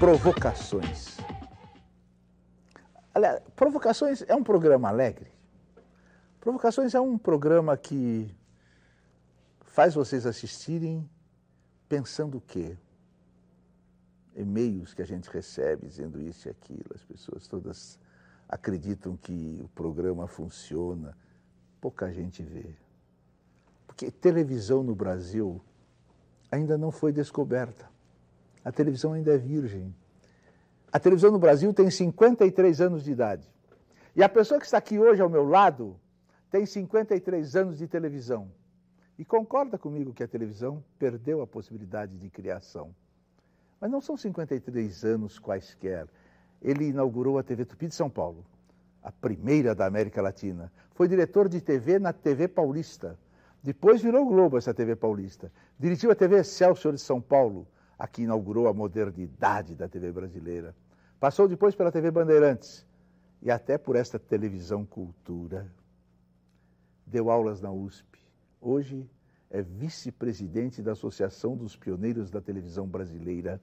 Provocações. Aliás, Provocações é um programa alegre. Provocações é um programa que faz vocês assistirem pensando o quê? E-mails que a gente recebe dizendo isso e aquilo, as pessoas todas acreditam que o programa funciona, pouca gente vê. Porque televisão no Brasil ainda não foi descoberta. A televisão ainda é virgem. A televisão no Brasil tem 53 anos de idade. E a pessoa que está aqui hoje ao meu lado tem 53 anos de televisão. E concorda comigo que a televisão perdeu a possibilidade de criação. Mas não são 53 anos quaisquer. Ele inaugurou a TV Tupi de São Paulo, a primeira da América Latina. Foi diretor de TV na TV Paulista. Depois virou Globo essa TV Paulista. Dirigiu a TV Excelsior de São Paulo, a que inaugurou a modernidade da TV brasileira. Passou depois pela TV Bandeirantes e até por esta televisão cultura. Deu aulas na USP. Hoje é vice-presidente da Associação dos Pioneiros da Televisão Brasileira.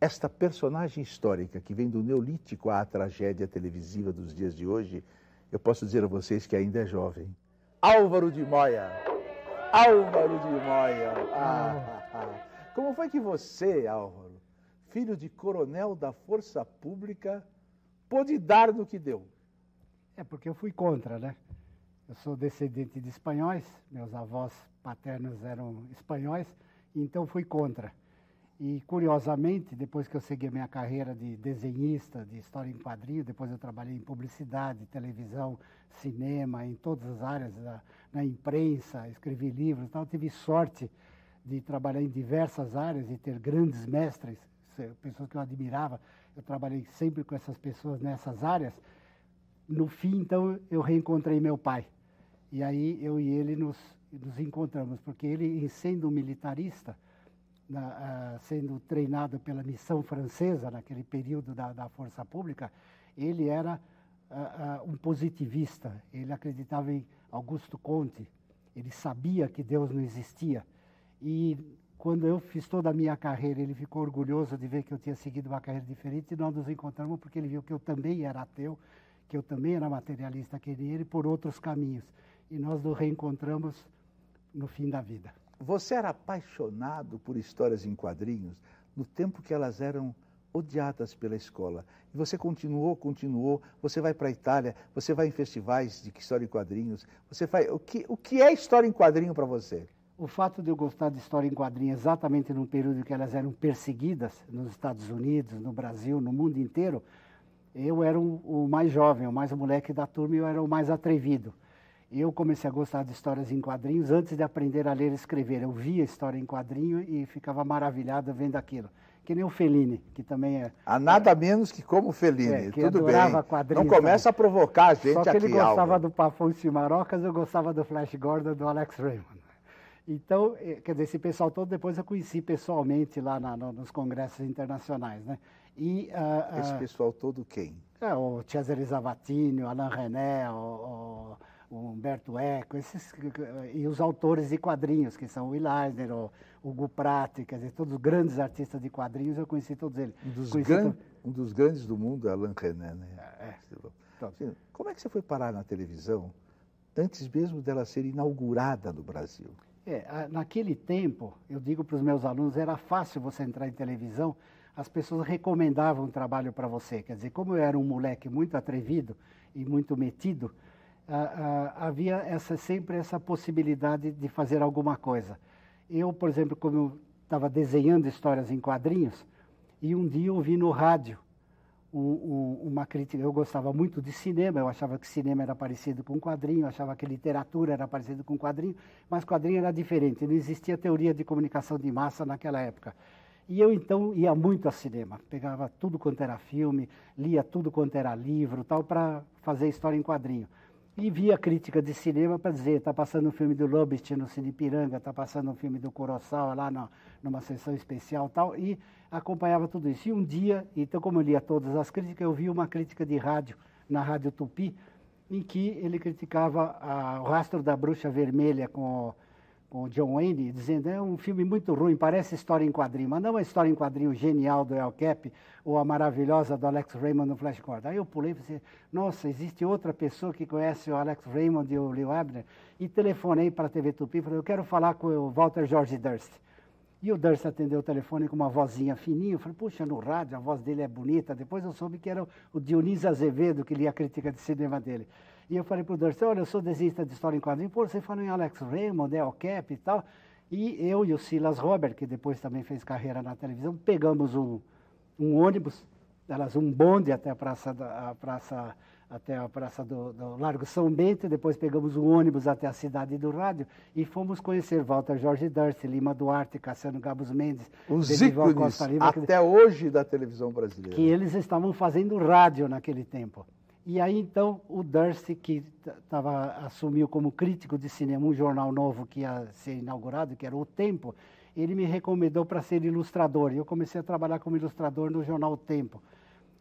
Esta personagem histórica que vem do Neolítico à tragédia televisiva dos dias de hoje, eu posso dizer a vocês que ainda é jovem. Álvaro de Moya. Álvaro de Moya. Ah, ah, ah. Como foi que você, Álvaro, filho de coronel da Força Pública, pôde dar no que deu? É porque eu fui contra, né? Eu sou descendente de espanhóis, meus avós paternos eram espanhóis, então fui contra. E, curiosamente, depois que eu segui a minha carreira de desenhista, de história em quadrinho, depois eu trabalhei em publicidade, televisão, cinema, em todas as áreas, na, na imprensa, escrevi livros e tal, tive sorte de trabalhar em diversas áreas e ter grandes mestres, pessoas que eu admirava. Eu trabalhei sempre com essas pessoas nessas áreas. No fim, então, eu reencontrei meu pai. E aí eu e ele nos, nos encontramos, porque ele, sendo militarista, na, uh, sendo treinado pela missão francesa naquele período da, da força pública, ele era uh, uh, um positivista. Ele acreditava em Augusto Conte. Ele sabia que Deus não existia. E quando eu fiz toda a minha carreira, ele ficou orgulhoso de ver que eu tinha seguido uma carreira diferente. E nós nos encontramos porque ele viu que eu também era ateu, que eu também era materialista que ele, por outros caminhos. E nós nos reencontramos no fim da vida. Você era apaixonado por histórias em quadrinhos no tempo que elas eram odiadas pela escola. E você continuou, continuou, você vai para a Itália, você vai em festivais de história em quadrinhos, você faz... O que, o que é história em quadrinho para você? O fato de eu gostar de história em quadrinhos exatamente no período que elas eram perseguidas nos Estados Unidos, no Brasil, no mundo inteiro, eu era o, o mais jovem, o mais moleque da turma e eu era o mais atrevido eu comecei a gostar de histórias em quadrinhos antes de aprender a ler e escrever. Eu via história em quadrinho e ficava maravilhado vendo aquilo. Que nem o Fellini, que também é... Há nada é, menos que como o Fellini, é, que tudo bem. Não começa também. a provocar a gente Só que aqui, ele gostava do Pafões e Marocas, eu gostava do Flash Gordon, do Alex Raymond. Então, eh, quer dizer, esse pessoal todo depois eu conheci pessoalmente lá na, no, nos congressos internacionais, né? E, uh, uh, esse pessoal todo quem? É, o Cesare Zavatini, o Alain René, o, o o Humberto Eco, esses, e os autores de quadrinhos, que são o Will Eisner, o Hugo Pratt, quer dizer, todos os grandes artistas de quadrinhos, eu conheci todos eles. Um dos, gran... um dos grandes do mundo é Alain René, né? É. é. Então, como é que você foi parar na televisão antes mesmo dela ser inaugurada no Brasil? É, naquele tempo, eu digo para os meus alunos, era fácil você entrar em televisão, as pessoas recomendavam um trabalho para você. Quer dizer, como eu era um moleque muito atrevido e muito metido, havia essa, sempre essa possibilidade de fazer alguma coisa. Eu, por exemplo, como eu estava desenhando histórias em quadrinhos, e um dia ouvi no rádio um, um, uma crítica. Eu gostava muito de cinema, eu achava que cinema era parecido com quadrinho, achava que literatura era parecido com quadrinho, mas quadrinho era diferente, não existia teoria de comunicação de massa naquela época. E eu então ia muito ao cinema, pegava tudo quanto era filme, lia tudo quanto era livro, tal, para fazer história em quadrinho e via crítica de cinema para dizer, está passando um filme do Lobit no Cine Piranga, está passando um filme do Kurosawa lá no, numa sessão especial tal, e acompanhava tudo isso. E um dia, então como eu lia todas as críticas, eu vi uma crítica de rádio, na Rádio Tupi, em que ele criticava a, o rastro da bruxa vermelha com, com John Wayne, dizendo é um filme muito ruim, parece história em quadrinho, mas não é uma história em quadrinho genial do El Cap ou a maravilhosa do Alex Raymond no Flash Gordon. Aí eu pulei e falei, nossa, existe outra pessoa que conhece o Alex Raymond e o Leo Abner, e telefonei para a TV Tupi e falei, eu quero falar com o Walter George Durst. E o Durst atendeu o telefone com uma vozinha fininha. Eu falei, puxa, no rádio a voz dele é bonita. Depois eu soube que era o Dionísio Azevedo que lia a crítica de cinema dele. E eu falei para o Durst, olha, eu sou desenhista de história em quadrinhos. Pô, você falou em Alex Raymond, El Cap e tal. E eu e o Silas Robert, que depois também fez carreira na televisão, pegamos um, um ônibus, elas um bonde até a praça, da, a praça até a praça do, do, Largo São Bento, depois pegamos um ônibus até a cidade do rádio e fomos conhecer Walter Jorge Durst, Lima Duarte, Cassiano Gabos Mendes, os ícones Lima, até que, hoje da televisão brasileira. Que eles estavam fazendo rádio naquele tempo. E aí então o Durst, que tava, assumiu como crítico de cinema um jornal novo que ia ser inaugurado, que era O Tempo, ele me recomendou para ser ilustrador. E eu comecei a trabalhar como ilustrador no jornal O Tempo,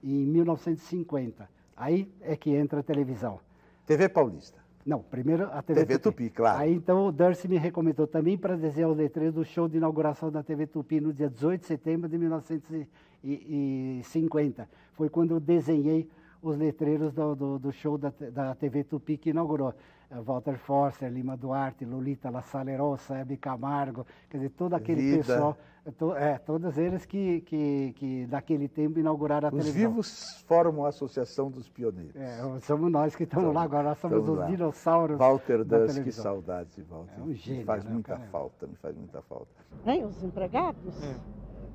em 1950. Aí é que entra a televisão. TV Paulista. Não, primeiro a TV, TV Tupi. Tupi. claro. Aí então o Darcy me recomendou também para desenhar o letreiro do show de inauguração da TV Tupi no dia 18 de setembro de 1950. Foi quando eu desenhei os letreiros do, do, do show da, da TV Tupi que inaugurou. Eh, Walter Forster, Lima Duarte, Lolita La Salerosa, Hebe Camargo, quer dizer, todo aquele Vida. pessoal, to, é, todos eles que, que, que naquele tempo inauguraram a os televisão. Os vivos formam a Associação dos Pioneiros. É, somos nós que estamos lá agora, nós somos os lá. dinossauros Walter da Dust, que televisão. saudade, Walter. É um gênio, me faz né, muita cara? falta, me faz muita falta. Hein, os empregados?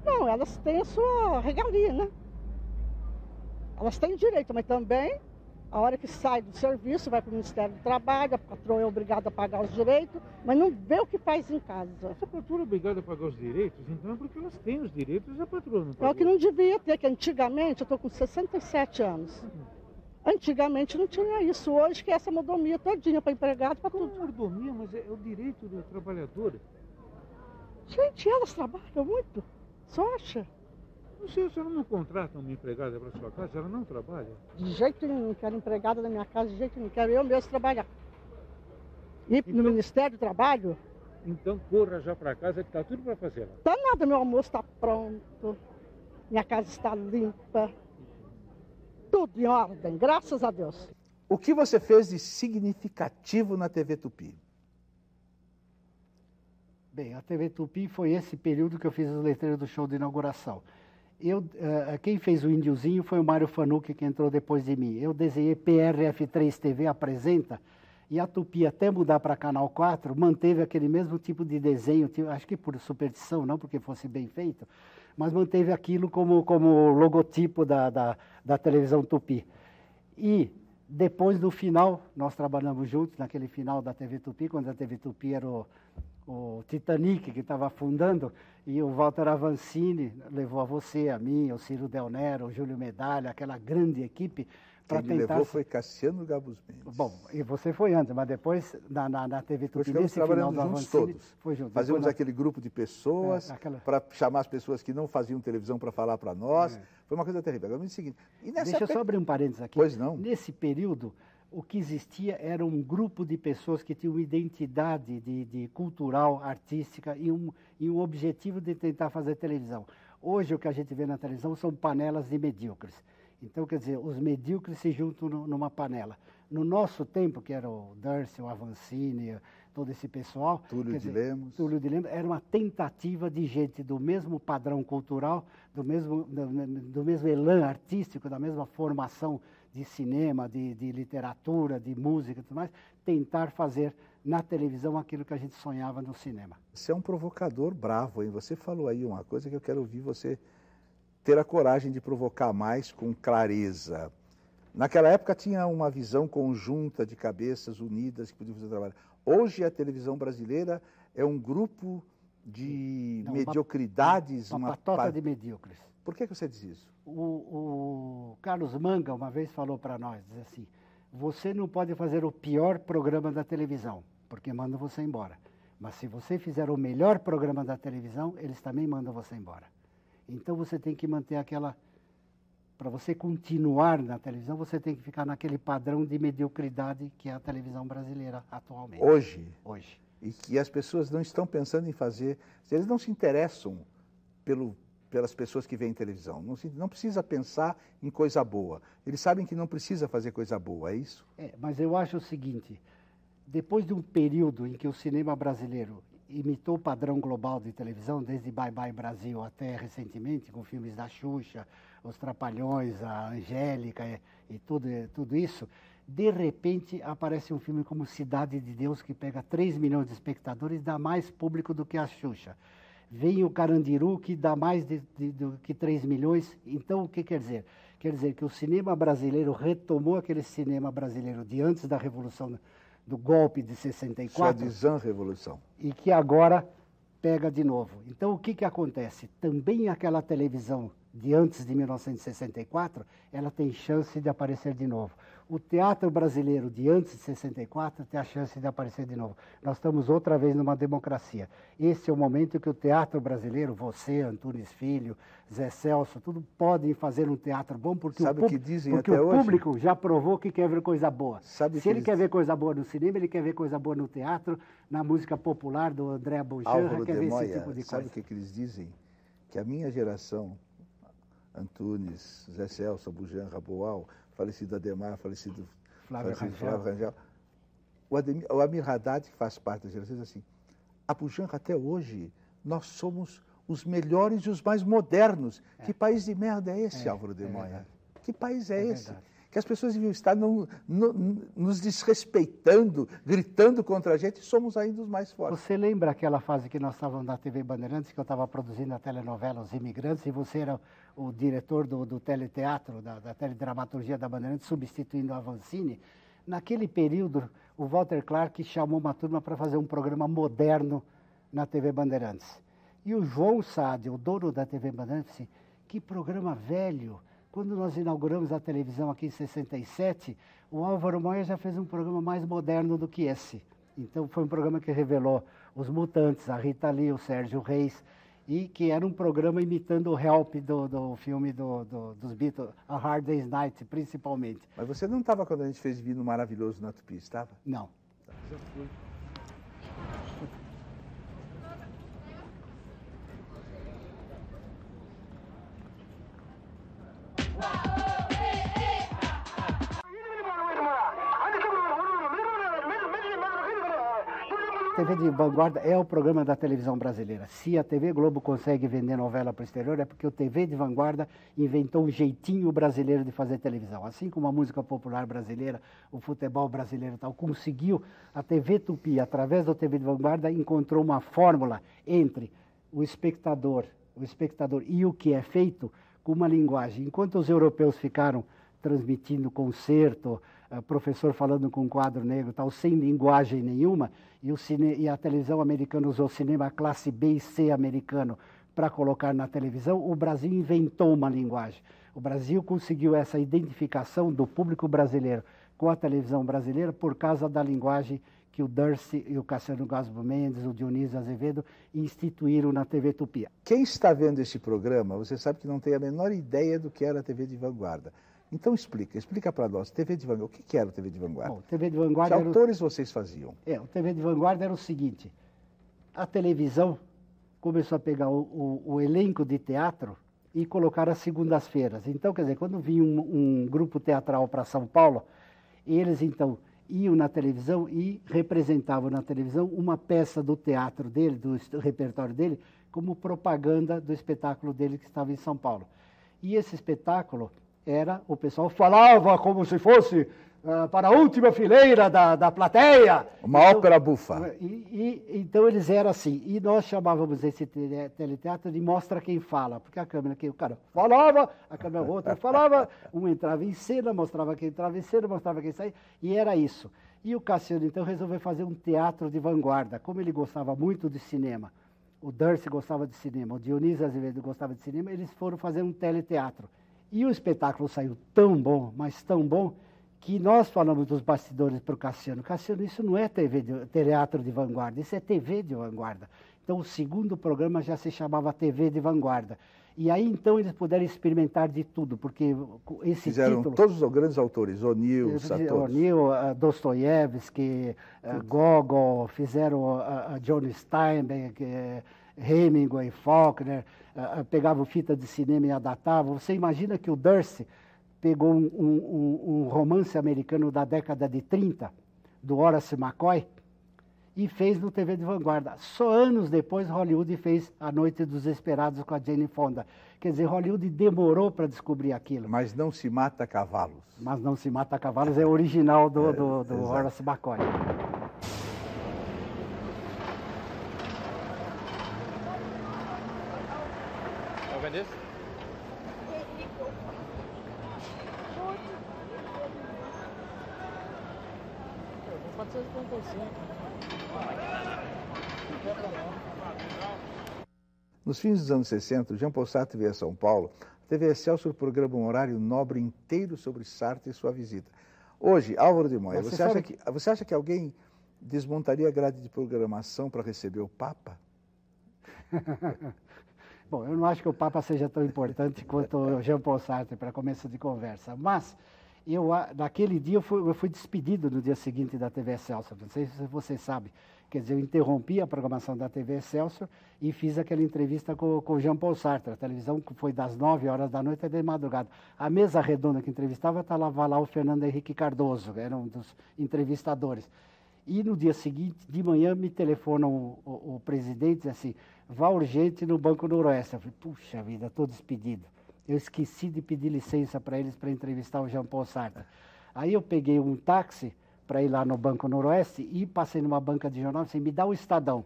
Não, elas têm a sua regalia, né? Elas têm direito, mas também, a hora que sai do serviço, vai para o Ministério do Trabalho, a patroa é obrigada a pagar os direitos, mas não vê o que faz em casa. Essa patroa é obrigada a pagar os direitos, então é porque elas têm os direitos e a patroa não É pagou. o que não devia ter, que antigamente, eu estou com 67 anos. Antigamente não tinha isso. Hoje que é essa modomia todinha para empregado, para tudo. mordomia, mas é o direito do trabalhador. Gente, elas trabalham muito. Só acha? Não sei, a senhora não contrata uma empregada para sua casa, ela não trabalha. De jeito nenhum, não quero empregada na minha casa, de jeito nenhum, quero eu mesmo trabalhar. E no Então- Ministério do Trabalho, Então corra já para casa que está tudo para fazer lá. tá nada, meu almoço está pronto, minha casa está limpa, tudo em ordem, graças a Deus. O que você fez de significativo na TV Tupi? Bem, a TV Tupi foi esse período que eu fiz os letreiros do show de inauguração. Eu, eh, quem fez o índiozinho foi o Mário Fanucchi, que entrou depois de mim. Eu desenhei PRF3 TV Apresenta, e a Tupi, até mudar para Canal 4, manteve aquele mesmo tipo de desenho, acho que por superstição, não porque fosse bem feito, mas manteve aquilo como, como logotipo da, da, da televisão Tupi. E depois, no final, nós trabalhamos juntos, naquele final da TV Tupi, quando a TV Tupi era o, o Titanic que estava afundando, e o Walter Avancini levou a você, a mim, o Ciro Del Nero, o Júlio Medalha, aquela grande equipe, para Quem me tentar... levou foi Cassiano Gabus Mendes. Bom, e você foi antes, mas depois, na, na, na TV Nós Tupi, ficamos nesse final do juntos Avancini, todos. foi junto. Fazíamos aquele grupo de pessoas É, aquela- para chamar as pessoas que não faziam televisão para falar para nós. É. Foi uma coisa terrível. Agora, me seguinte. E nessa Deixa eu só abrir um parênteses aqui. Pois não. Nesse período, o que existia era um grupo de pessoas que tinham uma identidade de, de cultural, artística e um, e um objetivo de tentar fazer televisão. Hoje, o que a gente vê na televisão são panelas de medíocres. Então, quer dizer, os medíocres se juntam no- numa panela. No nosso tempo, que era o Durst, o Avancini, todo esse pessoal... Túlio de Lemos. Túlio de Lemos, era uma tentativa de gente do mesmo padrão cultural, do mesmo, do, do mesmo elan artístico, da mesma formação de cinema, de, de literatura, de música e tudo mais, tentar fazer na televisão aquilo que a gente sonhava no cinema. Você é um provocador bravo, hein? Você falou aí uma coisa que eu quero ouvir você ter a coragem de provocar mais com clareza. Naquela época tinha uma visão conjunta de cabeças unidas que podiam fazer trabalho. Hoje a televisão brasileira é um grupo de Não, mediocridades, Uma, uma, patota pa- de medíocres. Por que, que você diz isso? O, o Carlos Manga uma vez falou para nós, diz assim, você não pode fazer o pior programa da televisão, porque mandam você embora. Mas se você fizer o melhor programa da televisão, eles também mandam você embora. Então você tem que manter aquela. Para você continuar na televisão, você tem que ficar naquele padrão de mediocridade que é a televisão brasileira atualmente. Hoje. Hoje. e que as pessoas não estão pensando em fazer, eles não se interessam pelo, pelas pessoas que veem televisão. Não, não precisa pensar em coisa boa. Eles sabem que não precisa fazer coisa boa, é isso? É, mas eu acho o seguinte: depois de um período em que o cinema brasileiro imitou o padrão global de televisão, desde Bye Bye Brasil até recentemente, com filmes da Xuxa, Os Trapalhões, a Angélica e, e tudo, tudo isso, de repente aparece um filme como Cidade de Deus, que pega 3 milhões de espectadores e dá mais público do que a Xuxa. Vem o Carandiru, que dá mais de, de, do que 3 milhões. Então, o que quer dizer? Quer dizer que o cinema brasileiro retomou aquele cinema brasileiro de antes da Revolução, do golpe de 64. Sua revolução. E que agora pega de novo. Então, o que, que acontece? Também aquela televisão de antes de 1964, ela tem chance de aparecer de novo o teatro brasileiro de antes de 64 tem a chance de aparecer de novo. Nós estamos outra vez numa democracia. Esse é o momento que o teatro brasileiro, você, Antunes Filho, Zé Celso, tudo podem fazer um teatro bom porque Sabe o, que dizem porque até o hoje? público já provou que quer ver coisa boa. Sabe Se ele eles... quer ver coisa boa no cinema, ele quer ver coisa boa no teatro, na música popular do André Bojanra, quer ver Moya, esse tipo de sabe coisa. o que, que eles dizem? Que a minha geração, Antunes, Zé Celso, Bujanra, Boal, falecido Ademar, falecido Flávio falecido Rangel. Flávio Rangel. O, Ademir, o Amir Haddad, que faz parte da geração, diz assim, a até hoje, nós somos os melhores e os mais modernos. Que país de merda é esse, É, Álvaro de é Moya? que país é, É esse? verdade. Que as pessoas deviam estar no- no- nos desrespeitando, gritando contra a gente, e somos ainda os mais fortes. Você lembra aquela fase que nós estávamos na TV Bandeirantes, que eu estava produzindo a telenovela Os Imigrantes, e você era o diretor do, do teleteatro, da, da teledramaturgia da Bandeirantes, substituindo a Avancini? Naquele período, o Walter Clark chamou uma turma para fazer um programa moderno na TV Bandeirantes. E o João Sade, o dono da TV Bandeirantes, disse, que programa velho. Quando nós inauguramos a televisão aqui em 67, o Álvaro Moya já fez um programa mais moderno do que esse. Então foi um programa que revelou os Mutantes, a Rita Lee, o Sérgio Reis, e que era um programa imitando o Help do, do filme do, do- dos Beatles, A Hard Day's Night, principalmente. Mas você não estava quando a gente fez Vino Maravilhoso na Tupi, estava? Não. TV de Vanguarda é o programa da televisão brasileira. Se a TV Globo consegue vender novela para o exterior, é porque o TV de Vanguarda inventou um jeitinho brasileiro de fazer televisão. Assim como a música popular brasileira, o futebol brasileiro tal, conseguiu, a TV Tupi, através do TV de Vanguarda, encontrou uma fórmula entre o espectador, o espectador e o que é feito com uma linguagem. Enquanto os europeus ficaram transmitindo concerto, professor falando com um quadro negro, tal, sem linguagem nenhuma, e, o cine, e a televisão americana usou cinema classe B e C americano para colocar na televisão, o Brasil inventou uma linguagem. O Brasil conseguiu essa identificação do público brasileiro com a televisão brasileira por causa da linguagem que o Durst e o Cassiano Gasbo Mendes, o Dionísio Azevedo instituíram na TV Tupi. Quem está vendo esse programa, você sabe que não tem a menor ideia do que era a TV de Vanguarda. Então explica, explica para nós, TV de Vanguarda, o que que era a TV de Vanguarda? Bom, TV de que Vanguarda o- autores vocês faziam? É, o TV de Vanguarda era o seguinte: a televisão começou a pegar o, o- o elenco de teatro e colocar às segundas-feiras. Então, quer dizer, quando vinha um, um grupo teatral para São Paulo, eles então iam na televisão e representavam na televisão uma peça do teatro dele, do repertório dele, como propaganda do espetáculo dele que estava em São Paulo. E esse espetáculo era, o pessoal falava como se fosse ah, para a última fileira da, da plateia. Uma ópera bufa. E, e- então eles eram assim. E nós chamávamos esse tele- teleteatro de mostra quem fala, porque a câmera que o cara falava, a câmera outra falava, um entrava em cena, mostrava quem entrava em cena, mostrava quem saía, e era isso. E o Cassiano então resolveu fazer um teatro de vanguarda, como ele gostava muito de cinema. O Durst gostava de cinema, o Dionísio Azevedo gostava de cinema, eles foram fazer um teleteatro. E o espetáculo saiu tão bom, mas tão bom, que nós falamos dos bastidores para o Cassiano. Cassiano, isso não é TV de, teatro de vanguarda, isso é TV de vanguarda. Então, o segundo programa já se chamava TV de vanguarda. E aí então eles puderam experimentar de tudo, porque esse Fizeram título... todos os grandes autores, O'Neill, O'Neill, uh, Dostoiévski, uh, Gogol, fizeram uh, John Steinbeck, Hemingway, Faulkner, pegavam fita de cinema e adaptavam. Você imagina que o Durst pegou um, um, um romance americano da década de 30, do Horace McCoy, e fez no TV de Vanguarda. Só anos depois, Hollywood fez A Noite dos Esperados com a Jane Fonda. Quer dizer, Hollywood demorou para descobrir aquilo. Mas não se mata cavalos. Mas não se mata cavalos é original do, é, do, do Horace McCoy. Nos fins dos anos 60, Jean Paul Sartre veio a São Paulo. A TV Excelsior programa um horário nobre inteiro sobre Sartre e sua visita. Hoje, Álvaro de Moya, você, você acha que, você acha que alguém desmontaria a grade de programação para receber o Papa? Bom, eu não acho que o Papa seja tão importante quanto o Jean Paul Sartre para começo de conversa, mas eu, naquele dia eu fui, eu fui, despedido no dia seguinte da TV Excelsior, não sei se você sabe. Quer dizer, eu interrompi a programação da TV Excelsior e fiz aquela entrevista com, com o Jean Paul Sartre. A televisão foi das 9 horas da noite até de madrugada. A mesa redonda que entrevistava estava lá o Fernando Henrique Cardoso, era um dos entrevistadores. E no dia seguinte, de manhã, me telefona o, o, o presidente e assim, vá urgente no Banco Noroeste. Eu falei, puxa vida, estou despedido. Eu esqueci de pedir licença para eles para entrevistar o Jean Paul Sartre. Aí eu peguei um táxi para ir lá no Banco Noroeste e passei numa banca de jornal e disse, me dá o Estadão.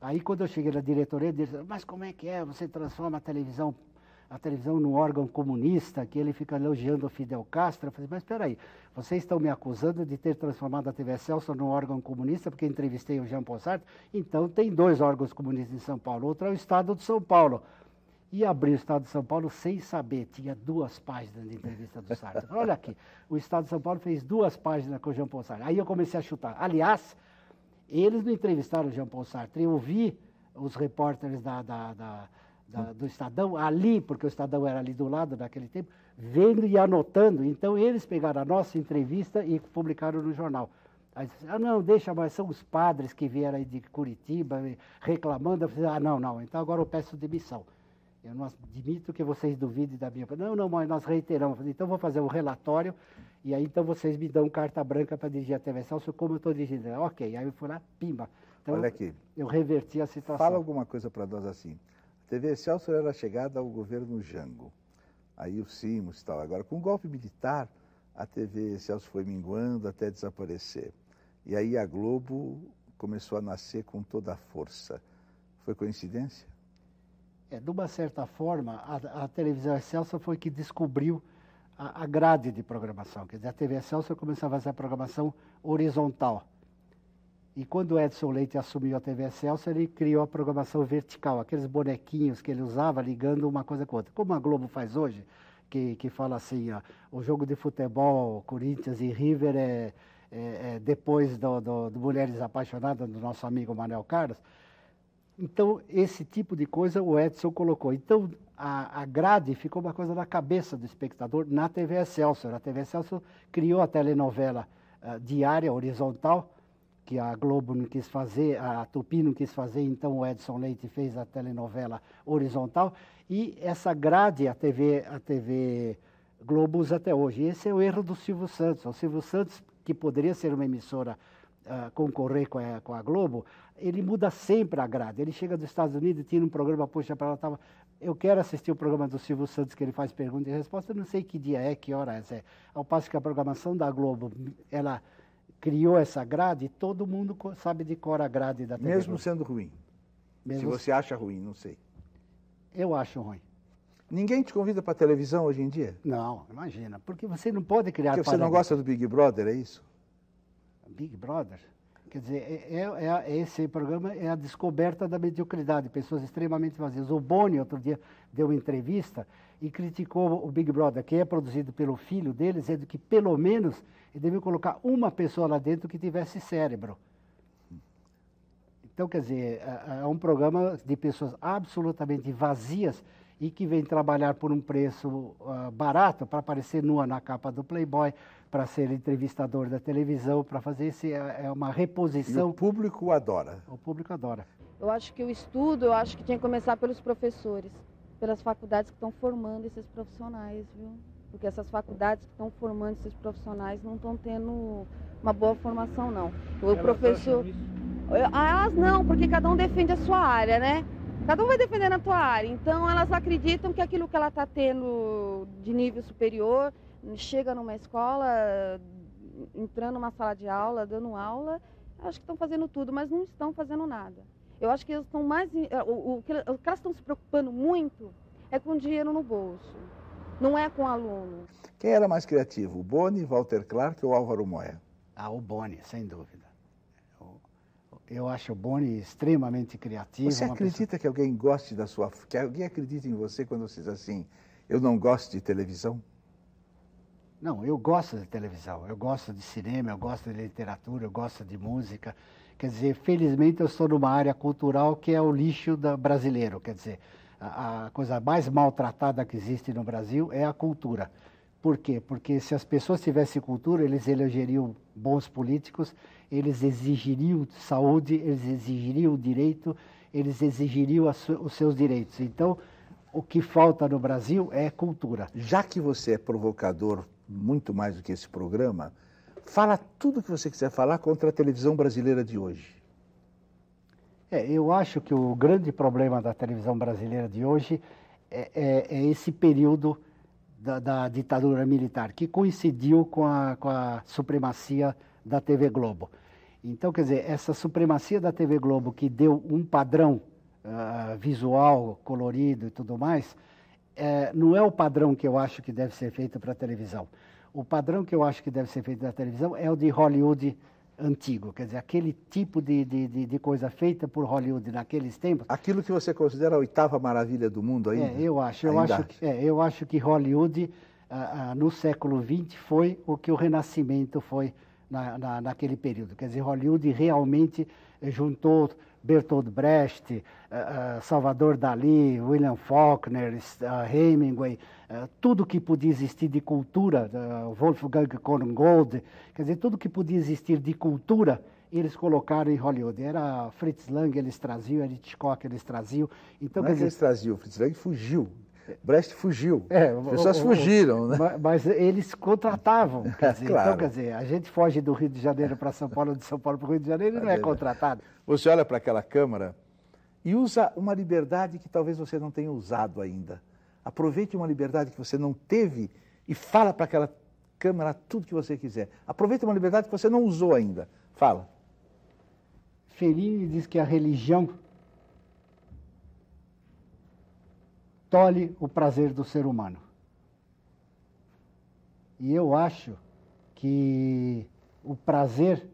Aí quando eu cheguei na diretoria, eles disseram, mas como é que é? Você transforma a televisão a televisão num órgão comunista, que ele fica elogiando o Fidel Castro. Eu falei, mas espera aí, vocês estão me acusando de ter transformado a TV Celso num órgão comunista, porque entrevistei o Jean Paul Sartre? Então tem dois órgãos comunistas em São Paulo, outro é o Estado de São Paulo. E abri o Estado de São Paulo sem saber, tinha duas páginas de entrevista do Sartre. Olha aqui, o Estado de São Paulo fez duas páginas com o Jean Paul Sartre. Aí eu comecei a chutar. Aliás, eles não entrevistaram o Jean Paul Sartre, eu vi os repórteres da, da, da, do Estadão ali, porque o Estadão era ali do lado naquele tempo, vendo e anotando. Então eles pegaram a nossa entrevista e publicaram no jornal. Aí disse, ah, não, deixa, mas são os padres que vieram aí de Curitiba reclamando. Eu falei, ah, não, não, então agora eu peço demissão. Eu não admito que vocês duvidem da minha. Não, não, mas nós reiteramos. Então vou fazer um relatório e aí então vocês me dão carta branca para dirigir a TV Celso como eu estou dirigindo. Ok, aí eu fui lá, pimba. Então, Olha aqui. Eu reverti a situação. Fala alguma coisa para nós assim. A TV Celso era chegada ao governo Jango. Aí o Simos e tal. Agora, com o golpe militar, a TV Celso foi minguando até desaparecer. E aí a Globo começou a nascer com toda a força. Foi coincidência? É, de uma certa forma, a, a televisão Excelsior foi que descobriu a, a, grade de programação. Quer dizer, a TV Excelsior começou a fazer a programação horizontal. E quando o Edson Leite assumiu a TV Excelsior, ele criou a programação vertical, aqueles bonequinhos que ele usava ligando uma coisa com outra. Como a Globo faz hoje, que, que fala assim, ó, o jogo de futebol, Corinthians e River é, é, é depois do, do, do Mulheres Apaixonadas, do nosso amigo Manuel Carlos, então, esse tipo de coisa o Edson colocou. Então, a, a grade ficou uma coisa na cabeça do espectador na TV Excelsior. A TV Excelsior criou a telenovela uh, diária, horizontal, que a Globo não quis fazer, a Tupi não quis fazer, então o Edson Leite fez a telenovela horizontal. E essa grade a TV, a TV Globo usa até hoje. Esse é o erro do Silvio Santos. O Silvio Santos, que poderia ser uma emissora uh, concorrer com a, com a Globo, ele muda sempre a grade. Ele chega dos Estados Unidos e tira um programa, puxa para lá, tava, eu quero assistir o programa do Silvio Santos, que ele faz pergunta e resposta, eu não sei que dia é, que hora é. Ao passo que a programação da Globo, ela criou essa grade, todo mundo sabe de cor a grade da TV Mesmo sendo ruim. Mesmo Se você acha ruim, não sei. Eu acho ruim. Ninguém te convida para televisão hoje em dia? Não, imagina. Porque você não pode criar... Porque você não gosta do Big Brother, é isso? Big Brother? Quer dizer, é, é, é, esse programa é a descoberta da mediocridade, pessoas extremamente vazias. O Boni, outro dia, deu uma entrevista e criticou o Big Brother, que é produzido pelo filho dele, dizendo que pelo menos ele devia colocar uma pessoa lá dentro que tivesse cérebro. Então, quer dizer, é, é um programa de pessoas absolutamente vazias e que vem trabalhar por um preço uh, barato para aparecer nua na capa do Playboy, para ser entrevistador da televisão, para fazer esse é, é uma reposição. E o público adora. O público adora. Eu acho que o estudo, eu acho que tinha que começar pelos professores, pelas faculdades que estão formando esses profissionais, viu? Porque essas faculdades que estão formando esses profissionais não estão tendo uma boa formação, não. O Elas professor. Ah, não, porque cada um defende a sua área, né? Cada um vai defender a tua área. Então elas acreditam que aquilo que ela está tendo de nível superior, chega numa escola, entrando numa sala de aula, dando aula, acho que estão fazendo tudo, mas não estão fazendo nada. Eu acho que eles estão mais. O, o, que, o que elas estão se preocupando muito é com dinheiro no bolso. Não é com o aluno. Quem era mais criativo, o Boni, Walter Clark ou Álvaro Moya? Ah, o Boni, sem dúvida. Eu acho o Boni extremamente criativo. Você acredita pessoa... que alguém goste da sua... que alguém acredita em você quando você diz assim, eu não gosto de televisão? Não, eu gosto de televisão, eu gosto de cinema, eu gosto de literatura, eu gosto de música. Quer dizer, felizmente eu estou numa área cultural que é o lixo da, brasileiro. Quer dizer, a, a coisa mais maltratada que existe no Brasil é a cultura. Por quê? Porque se as pessoas tivessem cultura, eles elegeriam bons políticos, eles exigiriam saúde, eles exigiriam direito, eles exigiriam os seus direitos. Então, o que falta no Brasil é cultura. Já que você é provocador muito mais do que esse programa, fala tudo o que você quiser falar contra a televisão brasileira de hoje. É, eu acho que o grande problema da televisão brasileira de hoje é, é, é esse período da, da, ditadura militar, que coincidiu com a, com a supremacia da TV Globo. Então, quer dizer, essa supremacia da TV Globo que deu um padrão uh, visual, colorido e tudo mais, uh, não é o padrão que eu acho que deve ser feito para a televisão. O padrão que eu acho que deve ser feito para a televisão é o de Hollywood antigo, quer dizer, aquele tipo de, de, de, coisa feita por Hollywood naqueles tempos. Aquilo que você considera a oitava maravilha do mundo ainda? É, eu acho. Eu, acho que, é, eu acho que Hollywood, ah, ah, no século XX, foi o que o Renascimento foi na, na, naquele período. Quer dizer, Hollywood realmente juntou Bertolt Brecht, uh, Salvador Dali, William Faulkner, uh, Hemingway, tudo que podia existir de cultura, Wolfgang Korngold, quer dizer, tudo que podia existir de cultura, eles colocaram em Hollywood. Era Fritz Lang, eles traziam, era Hitchcock, eles traziam. Então, Não é que eles traziam, Fritz Lang fugiu. Brecht fugiu. É, As pessoas o, fugiram, né? Mas, eles contratavam. Quer dizer, claro. Então, quer dizer, a gente foge do Rio de Janeiro para São Paulo, de São Paulo para o Rio de Janeiro e não é contratado. Você olha para aquela Câmara e usa uma liberdade que talvez você não tenha usado ainda. Aproveite uma liberdade que você não teve e fala para aquela Câmara tudo que você quiser. Aproveite uma liberdade que você não usou ainda. Fala. Fellini diz que a religião tolhe o prazer do ser humano. E eu acho que o prazer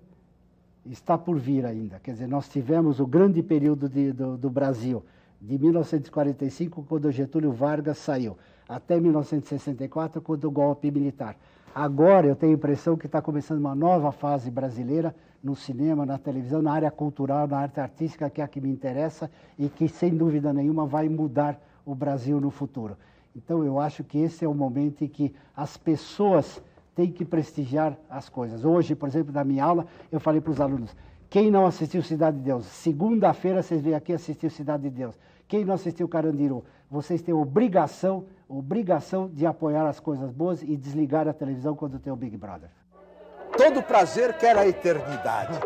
está por vir ainda. Quer dizer, nós tivemos o grande período de, do, do, Brasil, de 1945, quando Getúlio Vargas saiu, até 1964, quando o golpe militar. Agora eu tenho a impressão que está começando uma nova fase brasileira no cinema, na televisão, na área cultural, na arte artística, que é a que me interessa e que, sem dúvida nenhuma, vai mudar o Brasil no futuro. Então, eu acho que esse é o momento em que as pessoas têm que prestigiar as coisas. Hoje, por exemplo, na minha aula, eu falei para os alunos: quem não assistiu Cidade de Deus? Segunda-feira vocês vêm aqui assistir Cidade de Deus. Quem não assistiu Carandiru? Vocês têm obrigação, obrigação de apoiar as coisas boas e desligar a televisão quando tem o Big Brother. Todo prazer quer a eternidade.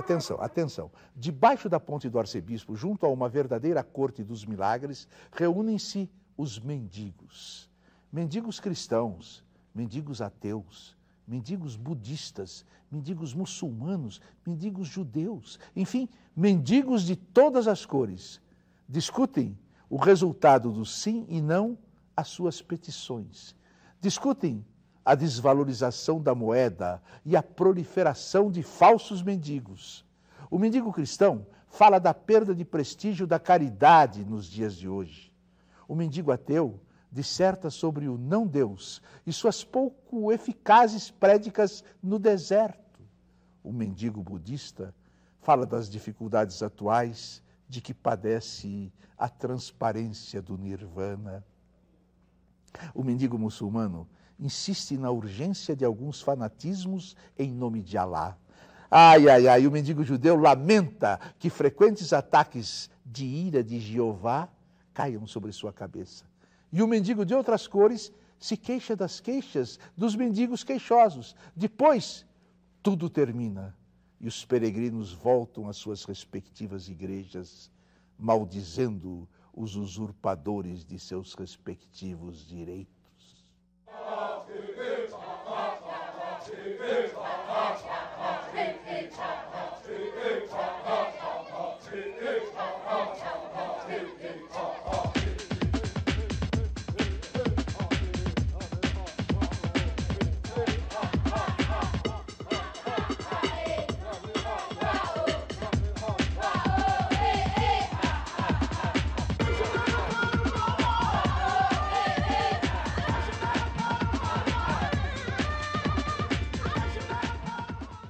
Atenção, atenção. Debaixo da ponte do arcebispo, junto a uma verdadeira corte dos milagres, reúnem-se os mendigos. Mendigos cristãos, mendigos ateus, mendigos budistas, mendigos muçulmanos, mendigos judeus, enfim, mendigos de todas as cores. Discutem o resultado do sim e não às suas petições. Discutem a desvalorização da moeda e a proliferação de falsos mendigos. O mendigo cristão fala da perda de prestígio da caridade nos dias de hoje. O mendigo ateu disserta sobre o não-Deus e suas pouco eficazes prédicas no deserto. O mendigo budista fala das dificuldades atuais de que padece a transparência do nirvana. O mendigo muçulmano insiste na urgência de alguns fanatismos em nome de Alá. Ai, ai, ai, o mendigo judeu lamenta que frequentes ataques de ira de Jeová caiam sobre sua cabeça. E o mendigo de outras cores se queixa das queixas dos mendigos queixosos. Depois, tudo termina e os peregrinos voltam às suas respectivas igrejas, maldizendo os usurpadores de seus respectivos direitos. 아, 그를 전